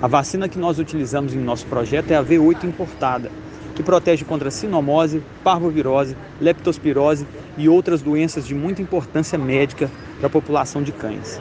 A vacina que nós utilizamos em nosso projeto é a V8 importada, que protege contra sinomose, parvovirose, leptospirose e outras doenças de muita importância médica para a população de cães.